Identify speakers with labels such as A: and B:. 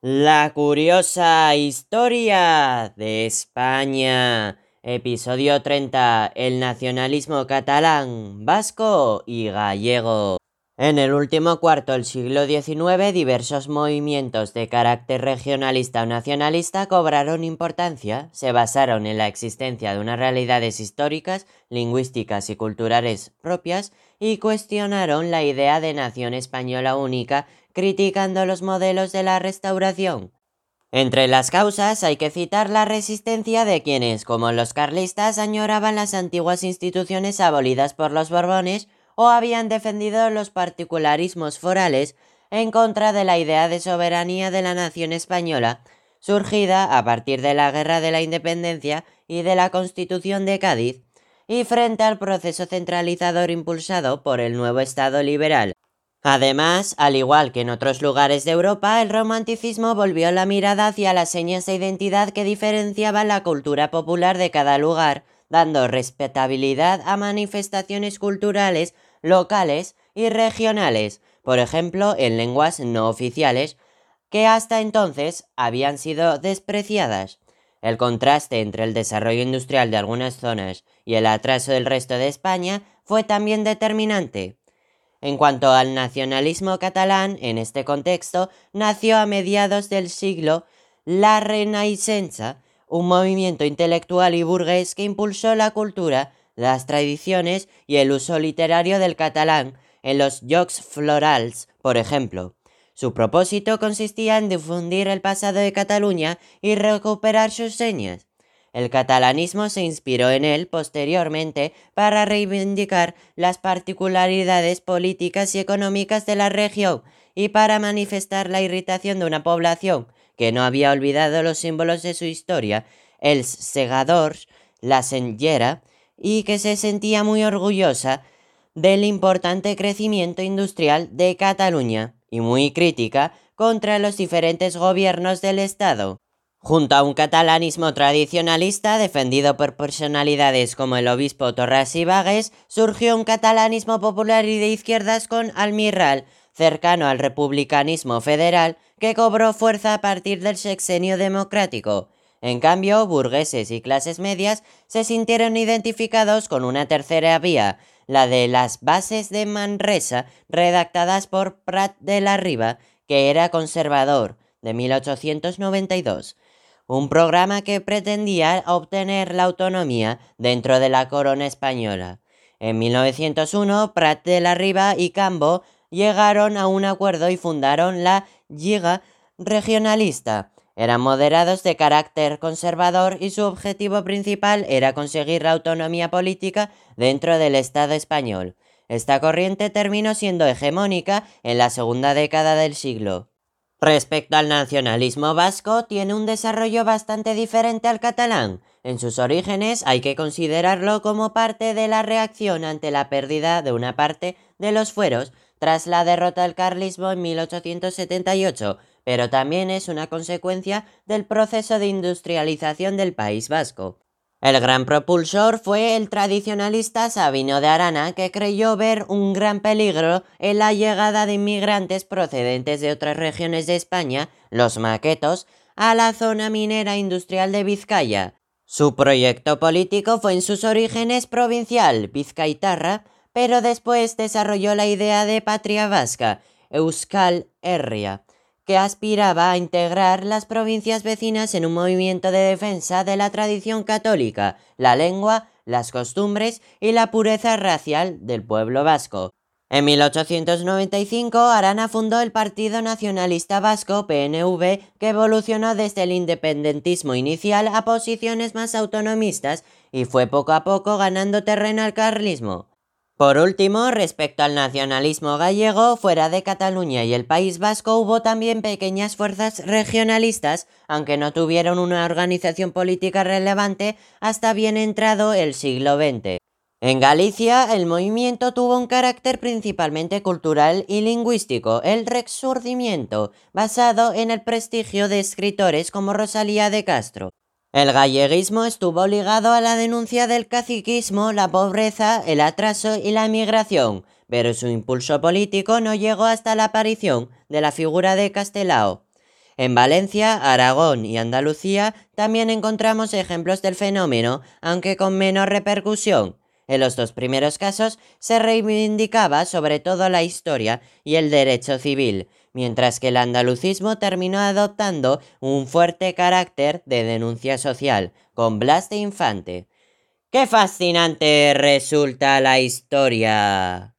A: La curiosa historia de España. Episodio 30. El nacionalismo catalán, vasco y gallego. En el último cuarto del siglo XIX, diversos movimientos de carácter regionalista o nacionalista cobraron importancia, se basaron en la existencia de unas realidades históricas, lingüísticas y culturales propias y cuestionaron la idea de nación española única, criticando los modelos de la restauración. Entre las causas hay que citar la resistencia de quienes, como los carlistas, añoraban las antiguas instituciones abolidas por los Borbones o habían defendido los particularismos forales en contra de la idea de soberanía de la nación española, surgida a partir de la Guerra de la Independencia y de la Constitución de Cádiz, y frente al proceso centralizador impulsado por el nuevo Estado liberal. Además, al igual que en otros lugares de Europa, el romanticismo volvió la mirada hacia las señas de identidad que diferenciaban la cultura popular de cada lugar, dando respetabilidad a manifestaciones culturales locales y regionales, por ejemplo en lenguas no oficiales, que hasta entonces habían sido despreciadas. El contraste entre el desarrollo industrial de algunas zonas y el atraso del resto de España fue también determinante. En cuanto al nacionalismo catalán, en este contexto, nació a mediados del siglo la Renaissance, un movimiento intelectual y burgués que impulsó la cultura las tradiciones y el uso literario del catalán en los Jocs Florals, por ejemplo. Su propósito consistía en difundir el pasado de Cataluña y recuperar sus señas. El catalanismo se inspiró en él posteriormente para reivindicar las particularidades políticas y económicas de la región y para manifestar la irritación de una población que no había olvidado los símbolos de su historia, el segadors, la senyera y que se sentía muy orgullosa del importante crecimiento industrial de Cataluña y muy crítica contra los diferentes gobiernos del Estado. Junto a un catalanismo tradicionalista defendido por personalidades como el obispo Torras y Vagues, surgió un catalanismo popular y de izquierdas con Almirral, cercano al republicanismo federal, que cobró fuerza a partir del sexenio democrático. En cambio, burgueses y clases medias se sintieron identificados con una tercera vía, la de las bases de Manresa, redactadas por Prat de la Riva, que era conservador, de 1892, un programa que pretendía obtener la autonomía dentro de la corona española. En 1901, Prat de la Riva y Cambo llegaron a un acuerdo y fundaron la Lliga Regionalista, eran moderados de carácter conservador y su objetivo principal era conseguir la autonomía política dentro del Estado español. Esta corriente terminó siendo hegemónica en la segunda década del siglo. Respecto al nacionalismo vasco, tiene un desarrollo bastante diferente al catalán. En sus orígenes hay que considerarlo como parte de la reacción ante la pérdida de una parte de los fueros tras la derrota del carlismo en 1878, pero también es una consecuencia del proceso de industrialización del País Vasco. El gran propulsor fue el tradicionalista Sabino de Arana, que creyó ver un gran peligro en la llegada de inmigrantes procedentes de otras regiones de España, los maquetos, a la zona minera industrial de Vizcaya. Su proyecto político fue en sus orígenes provincial, vizcaitarra, pero después desarrolló la idea de patria vasca, Euskal Herria, que aspiraba a integrar las provincias vecinas en un movimiento de defensa de la tradición católica, la lengua, las costumbres y la pureza racial del pueblo vasco. En 1895, Arana fundó el Partido Nacionalista Vasco, PNV, que evolucionó desde el independentismo inicial a posiciones más autonomistas y fue poco a poco ganando terreno al carlismo. Por último, respecto al nacionalismo gallego, fuera de Cataluña y el País Vasco hubo también pequeñas fuerzas regionalistas, aunque no tuvieron una organización política relevante hasta bien entrado el siglo XX. En Galicia, el movimiento tuvo un carácter principalmente cultural y lingüístico, el rexurdimiento, basado en el prestigio de escritores como Rosalía de Castro. El galleguismo estuvo ligado a la denuncia del caciquismo, la pobreza, el atraso y la emigración, pero su impulso político no llegó hasta la aparición de la figura de Castelao. En Valencia, Aragón y Andalucía también encontramos ejemplos del fenómeno, aunque con menor repercusión. En los dos primeros casos se reivindicaba sobre todo la historia y el derecho civil, mientras que el andalucismo terminó adoptando un fuerte carácter de denuncia social, con Blas de Infante. ¡Qué fascinante resulta la historia!